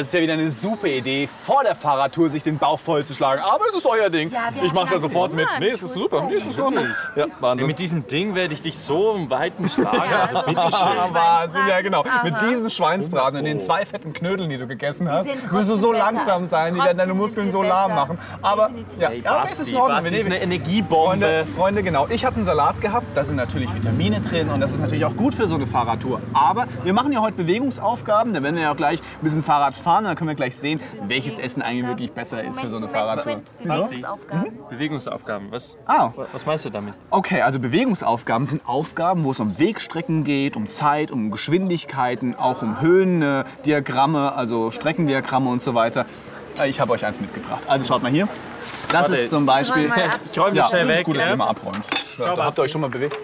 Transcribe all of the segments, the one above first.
das ist ja wieder eine super Idee, vor der Fahrradtour sich den Bauch vollzuschlagen. Aber es ist euer Ding. Ja, ich mache da sofort mit. Nee, es ist super. Nee, es ist super. Ja, Wahnsinn. Mit diesem Ding werde ich dich so im Weiten schlagen. Also also bitteschön. Ah, Wahnsinn, ja genau. Aha. Mit diesen Schweinsbraten und den zwei fetten Knödeln, die du gegessen hast, wirst du so besser. langsam sein, die werden deine Muskeln so lahm machen. Aber ja, Hey, ja aber es ist in Ordnung. Basti Wir ist nehmen- eine Energiebombe. Freunde, Freunde, genau. Ich habe einen Salat gehabt, da sind natürlich Vitamine drin und das ist natürlich auch gut für so eine Fahrradtour. Aber wir machen ja heute Bewegungsaufgaben, da werden wir ja auch gleich ein bisschen Fahrrad fahren, dann können wir gleich sehen, welches Essen eigentlich wirklich besser ist für so eine Fahrradtour. Bewegungsaufgaben. Bewegungsaufgaben. Was, Ah, was meinst du damit? okay, also Bewegungsaufgaben sind Aufgaben, wo es um Wegstrecken geht, um Zeit, um Geschwindigkeiten, auch um Höhendiagramme, also Streckendiagramme und so weiter. Äh, Ich habe euch eins mitgebracht. Also schaut mal hier. Das Warte, ist zum Beispiel. Ich räume Ja, das schnell das ist weg. gut, dass ja? ihr mal abräumt. Ja, da habt ihr euch schon mal bewegt.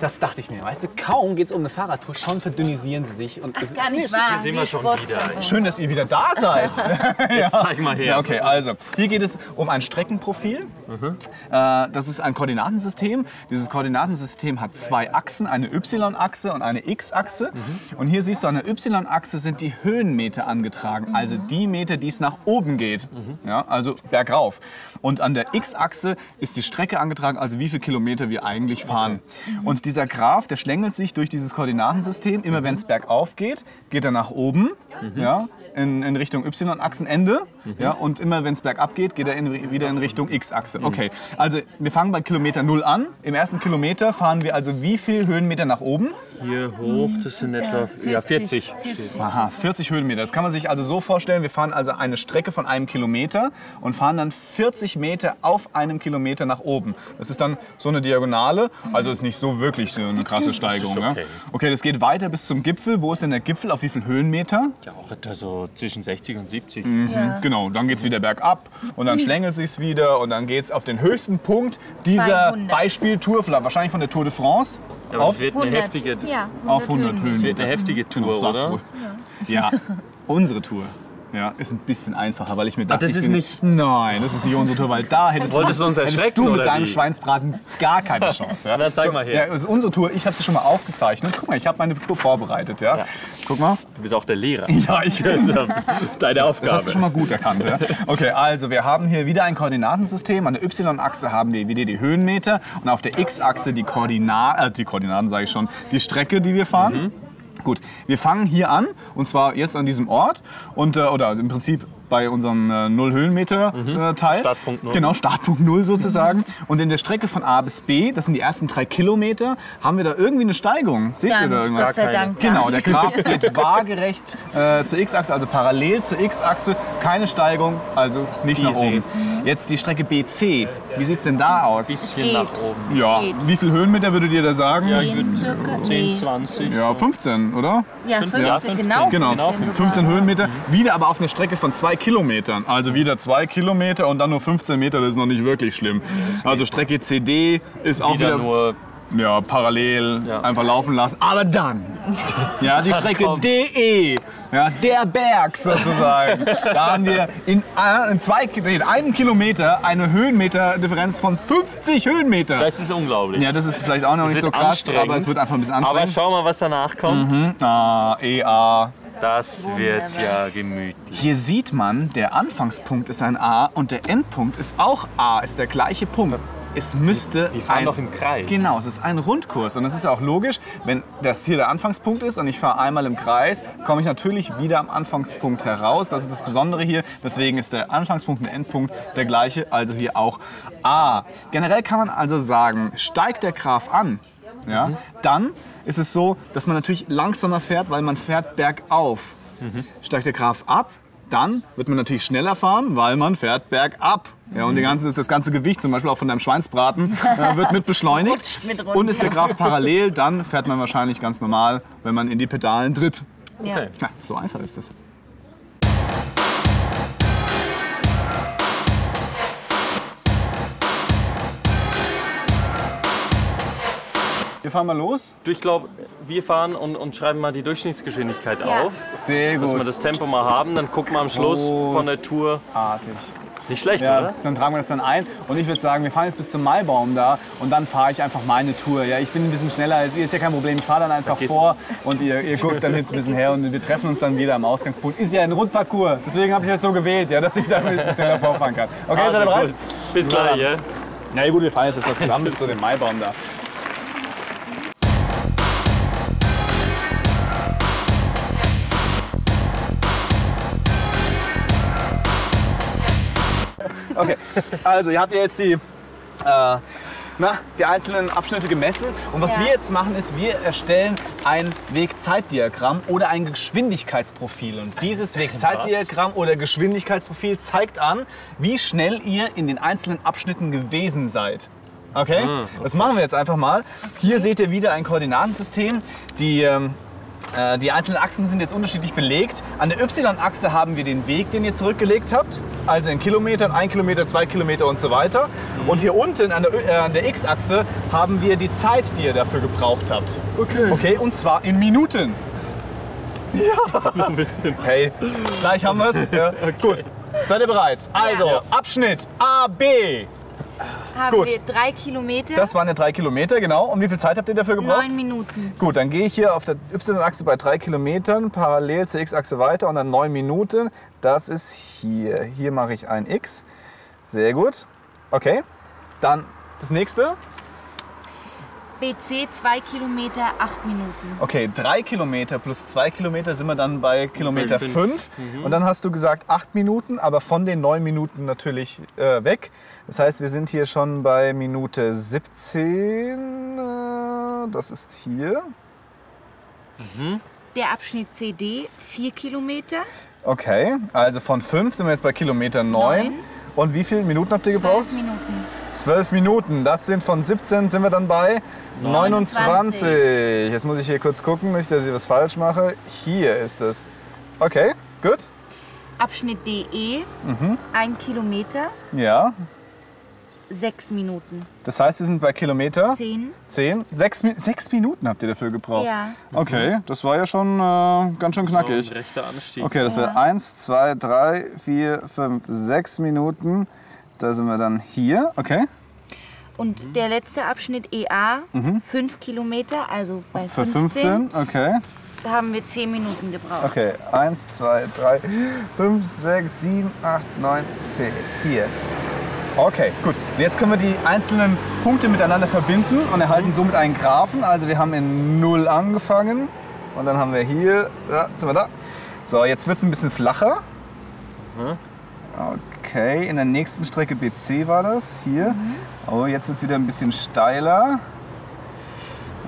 Das dachte ich mir. Weißt du, kaum geht es um eine Fahrradtour, schon verdünnisieren sie sich. Und es- Gar nicht wahr. sind wir schon wieder. Schön, dass ihr wieder da seid. Jetzt zeig mal her. Ja, okay, also hier geht es um ein Streckenprofil. Äh, das ist ein Koordinatensystem. Dieses Koordinatensystem hat zwei Achsen, eine Y-Achse und eine X-Achse. Und hier siehst du, an der Y-Achse sind die Höhenmeter angetragen, also die Meter, die es nach oben geht, ja, also bergauf. Und an der X-Achse ist die Strecke angetragen, also wie viele Kilometer wir eigentlich fahren. Und dieser Graph, der schlängelt sich durch dieses Koordinatensystem. Immer wenn es bergauf geht, geht er nach oben, ja, in, in Richtung Y-Achsenende. Ja, und immer wenn es bergab geht, geht er in, wieder in Richtung X-Achse. Okay, also wir fangen bei Kilometer 0 an. Im ersten Kilometer fahren wir also wie viel Höhenmeter nach oben? Hier hoch, das sind etwa ja, 40. 40. Aha, 40 Höhenmeter. Das kann man sich also so vorstellen, wir fahren also eine Strecke von einem Kilometer und fahren dann 40 Meter auf einem Kilometer nach oben. Das ist dann so eine Diagonale, also ist nicht so wirklich so eine krasse Steigerung. okay. Ja? Okay, das geht weiter bis zum Gipfel. Wo ist denn der Gipfel? Auf wie viel Höhenmeter? Ja, auch etwa so zwischen 60 und 70. Ja. Genau, dann geht es wieder bergab und dann schlängelt sich wieder und dann geht es auf den höchsten Punkt dieser Bei 100. Beispieltour, vielleicht wahrscheinlich von der Tour de France. Ja, aber auf, es wird eine 100. heftige, Ja, auf 100 Höhenmeter. es wird eine heftige Genau, Tour, oder? ruhig. Ja, unsere Tour. Ja, ist ein bisschen einfacher, weil ich mir dachte, das ich ist bin- nicht- Nein, das ist nicht unsere Tour, weil da hättest, Wolltest du uns hättest du mit deinem wie? Schweinsbraten gar keine Chance. Ja? Dann zeig mal her. Ja, das ist unsere Tour. Ich habe sie schon mal aufgezeichnet. Guck mal, ich habe meine Tour vorbereitet. Ja? Ja. Guck mal. Du bist auch der Lehrer. Ja, ich Das ist Deine Das Aufgabe. hast du schon mal gut erkannt. Ja? Okay, also wir haben hier wieder ein Koordinatensystem. An der Y-Achse haben wir wieder die Höhenmeter und auf der X-Achse die, Koordina äh, die Koordinaten, sage ich schon, die Strecke, die wir fahren. Gut, wir fangen hier an und zwar jetzt an diesem Ort und äh, oder im Prinzip bei unserem äh, null Höhenmeter äh, Teil. Startpunkt Null. Genau, Startpunkt Null sozusagen. Und in der Strecke von A bis B, das sind die ersten drei Kilometer, haben wir da irgendwie eine Steigung. Seht Gar ihr da irgendwas? Gott sei. Dank. Genau, der. Graph geht waagerecht äh, zur X-Achse, also parallel zur X-Achse. Keine Steigung, also nicht nach Easy. oben. Jetzt die Strecke BC. Wie sieht es denn da aus? bisschen Geht. nach oben. Ja, geht. wie viel Höhenmeter würdet ihr da sagen? Ja, 10 circa. 10, Nee. 20. 15, oder? Ja, 15, Ja, 15. genau. Genau, Genau, 15 Höhenmeter. Wieder aber auf einer Strecke von zwei Kilometern. Also wieder zwei Kilometer und dann nur 15 Meter, das ist noch nicht wirklich schlimm. Also Strecke CD ist auch Wieder wieder nur ja, parallel Ja. einfach laufen lassen. Aber dann, ja, die Strecke. DE, ja, der Berg sozusagen. da haben wir in, äh, in, zwei, in einem Kilometer eine Höhenmeterdifferenz von 50 Höhenmeter. Das ist unglaublich. ja, das ist vielleicht auch noch nicht wird so krass, aber es wird einfach ein bisschen Aber anstrengend. schau mal, was danach kommt. Ah, EA. Das wird ja gemütlich. Hier sieht man, der Anfangspunkt ist ein A und der Endpunkt ist auch A, ist der gleiche Punkt. Es müsste Wir fahren ein, doch im Kreis. Genau, es ist ein Rundkurs und das ist ja auch logisch, wenn das hier der Anfangspunkt ist und ich fahre einmal im Kreis, komme ich natürlich wieder am Anfangspunkt heraus. Das ist das Besondere hier. Deswegen ist der Anfangspunkt und der Endpunkt der gleiche, also hier auch A. Generell kann man also sagen, steigt der Graph an, ja, Mhm. dann ist es so, dass man natürlich langsamer fährt, weil man fährt bergauf. Mhm. Steigt der Graph ab, dann wird man natürlich schneller fahren, weil man fährt bergab. Ja, und die ganze, das ganze Gewicht, zum Beispiel auch von deinem Schweinsbraten, äh, wird mit beschleunigt. Mit und ist der Graph parallel, dann fährt man wahrscheinlich ganz normal, wenn man in die Pedalen tritt. Okay. Ja, so einfach ist das. Wir fahren mal los. Ich glaube, wir fahren und, und schreiben mal die Durchschnittsgeschwindigkeit Ja. auf. Sehr Dass wir das Tempo mal haben, dann gucken wir am Schluss Groß. von der Tour, Artig. Nicht schlecht, Ja, oder? dann tragen wir das dann ein. Und ich würde sagen, wir fahren jetzt bis zum Maibaum da und dann fahre ich einfach meine Tour. Ja, ich bin ein bisschen schneller als ihr, ist ja kein Problem. Ich fahre dann einfach Vergiss vor es. und ihr, ihr guckt dann hinten ein bisschen her und wir treffen uns dann wieder am Ausgangspunkt. Ist ja ein Rundparcours, deswegen habe ich das so gewählt, ja, dass ich da ein bisschen schneller vorfahren kann. Okay, seid ihr Also bereit? gut. Bis gleich, ja? Na ja, gut, wir fahren jetzt erstmal zusammen bis zu dem Maibaum da. Okay, also ihr habt ja jetzt die, äh, na, die einzelnen Abschnitte gemessen. Und was Ja. wir jetzt machen, ist, wir erstellen ein Wegzeitdiagramm oder ein Geschwindigkeitsprofil. Und dieses Wegzeitdiagramm oder Geschwindigkeitsprofil zeigt an, wie schnell ihr in den einzelnen Abschnitten gewesen seid. Okay? Das machen wir jetzt einfach mal. Hier seht ihr wieder ein Koordinatensystem. Die, ähm, äh, die einzelnen Achsen sind jetzt unterschiedlich belegt. An der Y-Achse haben wir den Weg, den ihr zurückgelegt habt. Also in Kilometern, 1 Kilometer, 2 Kilometer und so weiter. Und hier unten an der, äh, der X-Achse haben wir die Zeit, die ihr dafür gebraucht habt. Okay. Okay, und zwar in Minuten. Ein bisschen. Hey, gleich haben wir es. Ja. Gut. Seid ihr bereit? Also, Ja. Abschnitt A, B. Haben Gut. wir drei Kilometer, Das waren ja drei Kilometer, genau. Und wie viel Zeit habt ihr dafür gebraucht? neun Minuten. Gut, dann gehe ich hier auf der Y-Achse bei drei Kilometern parallel zur X-Achse weiter und dann neun Minuten. Das ist hier. Hier mache ich ein X. Sehr gut. Okay. Dann das nächste. BC zwei Kilometer, acht Minuten. Okay, drei Kilometer plus zwei Kilometer sind wir dann bei Kilometer Fünf. fünf. Und dann hast du gesagt acht Minuten, aber von den neun Minuten natürlich äh, weg. Das heißt, wir sind hier schon bei Minute 17. Äh, das ist hier. Der Abschnitt CD vier Kilometer, Okay, also von 5 sind wir jetzt bei Kilometer 9. Neun. Und wie viele Minuten habt ihr gebraucht? zwölf Minuten. 12 Minuten. Das sind von 17 sind wir dann bei 29. Jetzt muss ich hier kurz gucken, nicht, dass ich was falsch mache. Hier ist es. Okay, gut. Abschnitt DE Mhm. ein Kilometer, Ja, sechs Minuten. das heißt, wir sind bei Kilometer Zehn. 10. Sechs, sechs Minuten habt ihr dafür gebraucht. Ja. Okay, das war ja schon äh, ganz schön So ein knackig. rechter Anstieg. Okay, das Ja. wäre 1, 2, 3, 4, 5, 6 Minuten. Da sind wir dann hier. Okay. Und der letzte Abschnitt EA fünf Kilometer, also bei Mhm. Für 15, 15. Okay. da haben wir zehn Minuten gebraucht. Okay. 1, 2, 3, 5, 6, 7, 8, 9, 10. Hier. Okay, gut. Und jetzt können wir die einzelnen Punkte miteinander verbinden und erhalten somit einen Graphen. Also wir haben in 0 angefangen und dann haben wir hier, da sind wir da. So, jetzt wird es ein bisschen flacher. Okay, in der nächsten Strecke BC war das, hier. Oh, jetzt wird es wieder ein bisschen steiler.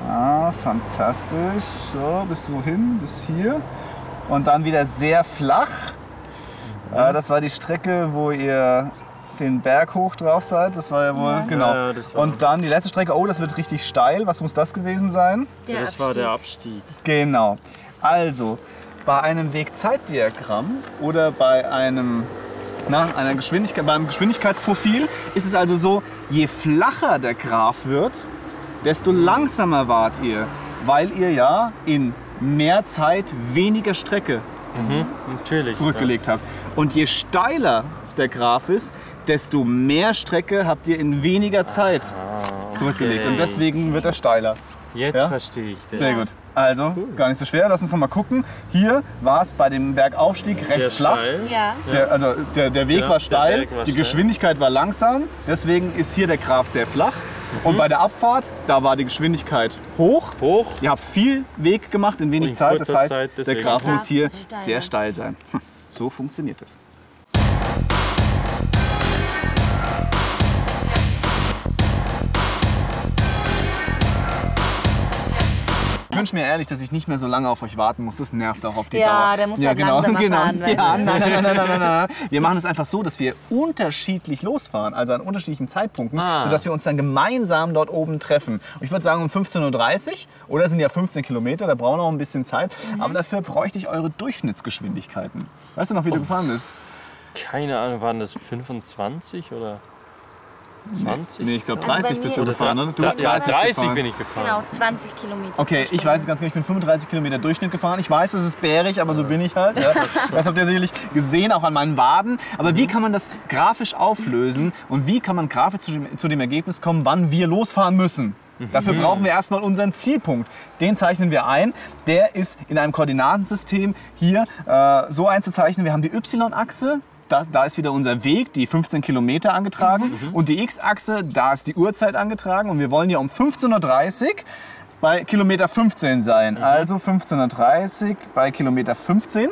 Ah, fantastisch. So, bis wohin? Bis hier. Und dann wieder sehr flach. Äh, das war die Strecke, wo ihr den Berg hoch drauf seid. Das war ja wohl, Ja. genau. Ja, das war- Und dann die letzte Strecke, oh, das wird richtig steil. Was muss das gewesen sein? Der das war der Abstieg. Genau. Also, bei einem Wegzeitdiagramm oder bei einem, na, einer Geschwindigkeit, beim Geschwindigkeitsprofil ist es also so, je flacher der Graph wird, desto langsamer wart ihr, weil ihr ja in mehr Zeit weniger Strecke Natürlich. zurückgelegt habt. Und je steiler der Graph ist, desto mehr Strecke habt ihr in weniger Zeit zurückgelegt. Und deswegen wird er steiler. Ja. Jetzt Ja? verstehe ich das. Sehr gut. Also, gar nicht so schwer. Lass uns noch mal gucken. Hier war es bei dem Bergaufstieg recht Sehr flach. steil. Ja. Sehr, also der, der Weg Ja, war steil, Weg war die steil. Geschwindigkeit war langsam. Deswegen ist hier der Graph sehr flach. Mhm. Und bei der Abfahrt, da war die Geschwindigkeit hoch. Hoch. Ihr habt viel Weg gemacht in wenig In Zeit. Das heißt, Zeit, der Graph muss hier sehr steil sein. Hm, So funktioniert das. Wünsche mir ehrlich, dass ich nicht mehr so lange auf euch warten muss. Das nervt auch auf die Ja, Dauer. der muss halt langsamer fahren, weil- Ja, nein, nein, nein, nein, nein, nein. Wir machen es einfach so, dass wir unterschiedlich losfahren, also an unterschiedlichen Zeitpunkten, Ah. sodass wir uns dann gemeinsam dort oben treffen. Und ich würde sagen um 15.30 Uhr, oder sind ja 15 Kilometer, da brauchen wir noch ein bisschen Zeit. Aber dafür bräuchte ich eure Durchschnittsgeschwindigkeiten. Weißt du noch, wie du gefahren bist? Keine Ahnung, waren das 25 oder? 20? Nee, ich glaube Also bei 30 bist du gefahren, oder? Du bist ja, 30, 30 gefahren. bin ich gefahren. Genau, 20 Kilometer. Okay, ich weiß es ganz genau, ich bin 35 Kilometer Durchschnitt gefahren. Ich weiß, es ist bärig, aber so bin ich halt. Ja. Das habt ihr sicherlich gesehen, auch an meinen Waden. Aber wie kann man das grafisch auflösen und wie kann man grafisch zu dem, zu dem Ergebnis kommen, wann wir losfahren müssen? Dafür brauchen wir erstmal unseren Zielpunkt. Den zeichnen wir ein. Der ist in einem Koordinatensystem hier äh, so einzuzeichnen. Wir haben die Y-Achse, da, da ist wieder unser Weg, die 15 Kilometer angetragen. Und die X-Achse, da ist die Uhrzeit angetragen. Und wir wollen ja um 15.30 Uhr bei Kilometer 15 sein. Also 15.30 Uhr bei Kilometer 15.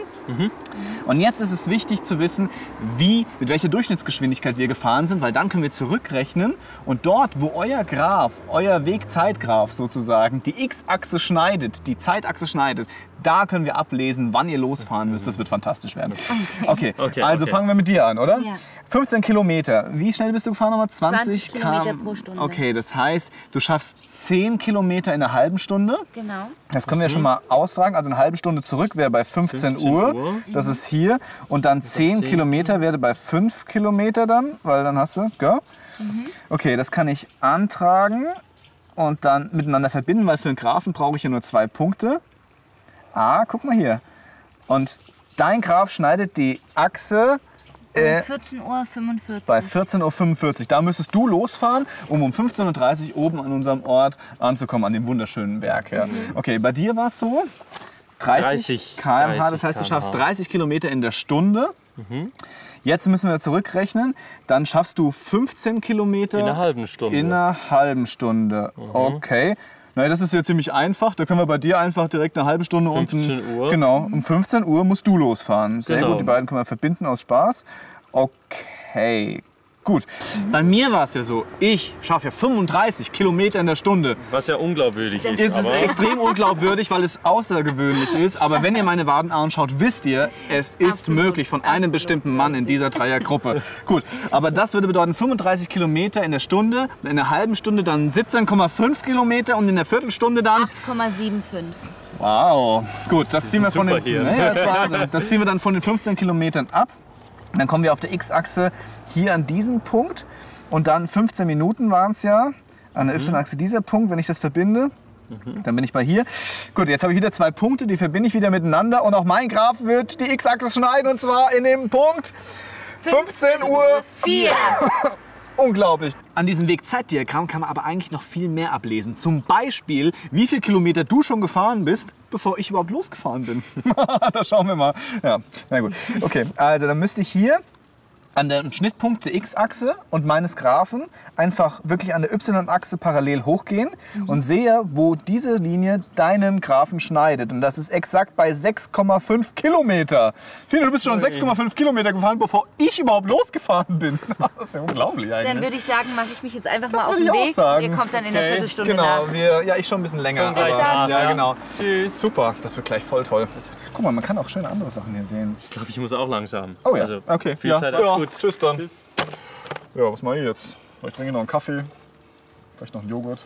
Und jetzt ist es wichtig zu wissen, wie, mit welcher Durchschnittsgeschwindigkeit wir gefahren sind, weil dann können wir zurückrechnen und dort, wo euer Graph, euer Wegzeitgraph sozusagen, die X-Achse schneidet, die Zeitachse schneidet, da können wir ablesen, wann ihr losfahren müsst. Das wird fantastisch werden. Okay, Okay, also okay. fangen wir mit dir an, oder? Ja. 15 Kilometer. Wie schnell bist du gefahren nochmal? 20, 20 Kilometer km. pro Stunde. Okay, das heißt, du schaffst 10 Kilometer in einer halben Stunde. Genau. Das können wir schon mal austragen. Also eine halbe Stunde zurück wäre bei 15, 15 Uhr. Uhr. Das ist hier. Und dann 10 10 Kilometer wäre bei 5 Kilometer dann, weil dann hast du, gell? Okay, das kann ich antragen und dann miteinander verbinden, weil für einen Graphen brauche ich ja nur zwei Punkte. Ah, guck mal hier. Und dein Graph schneidet die Achse äh, 14.45 Uhr. bei 14.45 Uhr. Da müsstest du losfahren, um um 15.30 Uhr oben an unserem Ort anzukommen, an dem wunderschönen Berg. Ja. Okay, bei dir war es so? 30, 30 km/h, das heißt, du schaffst 30 Kilometer in der Stunde. Jetzt müssen wir zurückrechnen. Dann schaffst du 15 Kilometer In einer halben Stunde. in einer halben Stunde. Okay. Na, das ist ja ziemlich einfach. Da können wir bei dir einfach direkt eine halbe Stunde 15 unten. Uhr. Genau, um 15 Uhr musst du losfahren. Sehr Genau. gut, die beiden können wir verbinden aus Spaß. Okay, gut. Bei mir war es ja so, ich schaffe ja 35 Kilometer in der Stunde. Was ja unglaubwürdig ist. Es ist aber extrem unglaubwürdig, weil es außergewöhnlich ist. Aber wenn ihr meine Waden anschaut, wisst ihr, es ist Absolut, möglich von einem absolut. bestimmten Mann in dieser Dreiergruppe. Gut, aber das würde bedeuten 35 Kilometer in der Stunde, in einer halben Stunde dann 17,5 Kilometer und in der Viertelstunde dann 8,75. Wow, gut, das ist ziehen wir von den, naja, das, das ziehen wir dann von den 15 Kilometern ab. Dann kommen wir auf der X-Achse hier an diesen Punkt und dann 15 Minuten waren es ja an der Y-Achse dieser Punkt, wenn ich das verbinde. Dann bin ich bei hier. Gut, jetzt habe ich wieder zwei Punkte, die verbinde ich wieder miteinander und auch mein Graph wird die X-Achse schneiden und zwar in dem Punkt 15 Uhr 4. Unglaublich. An diesem Wegzeitdiagramm kann man aber eigentlich noch viel mehr ablesen. Zum Beispiel, wie viele Kilometer du schon gefahren bist, bevor ich überhaupt losgefahren bin. da schauen wir mal. Ja, na gut. Okay, also dann müsste ich hier an den Schnittpunkt der X-Achse und meines Graphen einfach wirklich an der Y-Achse parallel hochgehen und sehe, wo diese Linie deinen Graphen schneidet. Und das ist exakt bei 6,5 Kilometer. Fino, du bist schon 6,5 Kilometer gefahren, bevor ich überhaupt losgefahren bin. Das ist ja unglaublich eigentlich. Dann würde ich sagen, mache ich mich jetzt einfach Das mal auf den ich auch Weg. sagen. Ihr kommt dann in der Okay, Viertelstunde Genau, nach. wir, ja, ich schon ein bisschen länger. Aber, ja, ja. genau. Tschüss. Super, das wird gleich voll toll. Guck mal, man kann auch schöne andere Sachen hier sehen. Ich glaube, ich muss auch langsam. Oh ja, Also, okay. Viel ja. Zeit, ja. Gut. Tschüss dann. Tschüss. Ja, was mache ich jetzt? Ich trinke noch einen Kaffee, vielleicht noch einen Joghurt.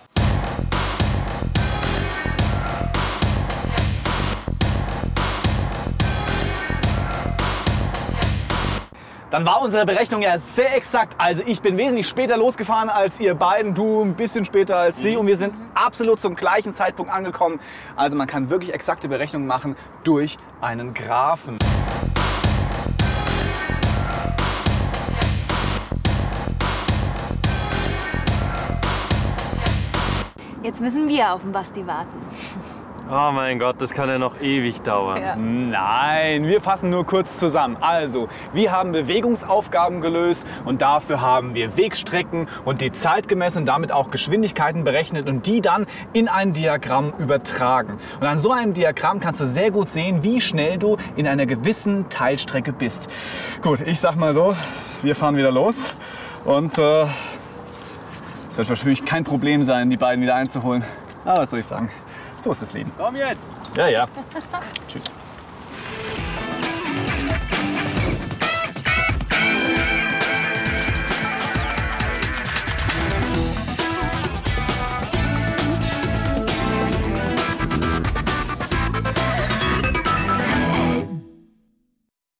Dann war unsere Berechnung ja sehr exakt. Also ich bin wesentlich später losgefahren als ihr beiden, du ein bisschen später als sie und wir sind absolut zum gleichen Zeitpunkt angekommen. Also man kann wirklich exakte Berechnungen machen durch einen Graphen. Jetzt müssen wir auf den Basti warten. Oh mein Gott, das kann ja noch ewig dauern. Ja. Nein, wir fassen nur kurz zusammen. Also, wir haben Bewegungsaufgaben gelöst und dafür haben wir Wegstrecken und die Zeit gemessen und damit auch Geschwindigkeiten berechnet und die dann in ein Diagramm übertragen. Und an so einem Diagramm kannst du sehr gut sehen, wie schnell du in einer gewissen Teilstrecke bist. Gut, ich sag mal so, wir fahren wieder los und äh, es wird wahrscheinlich kein Problem sein, die beiden wieder einzuholen. Aber was soll ich sagen? So ist das Leben. Komm jetzt! Ja, ja. Tschüss.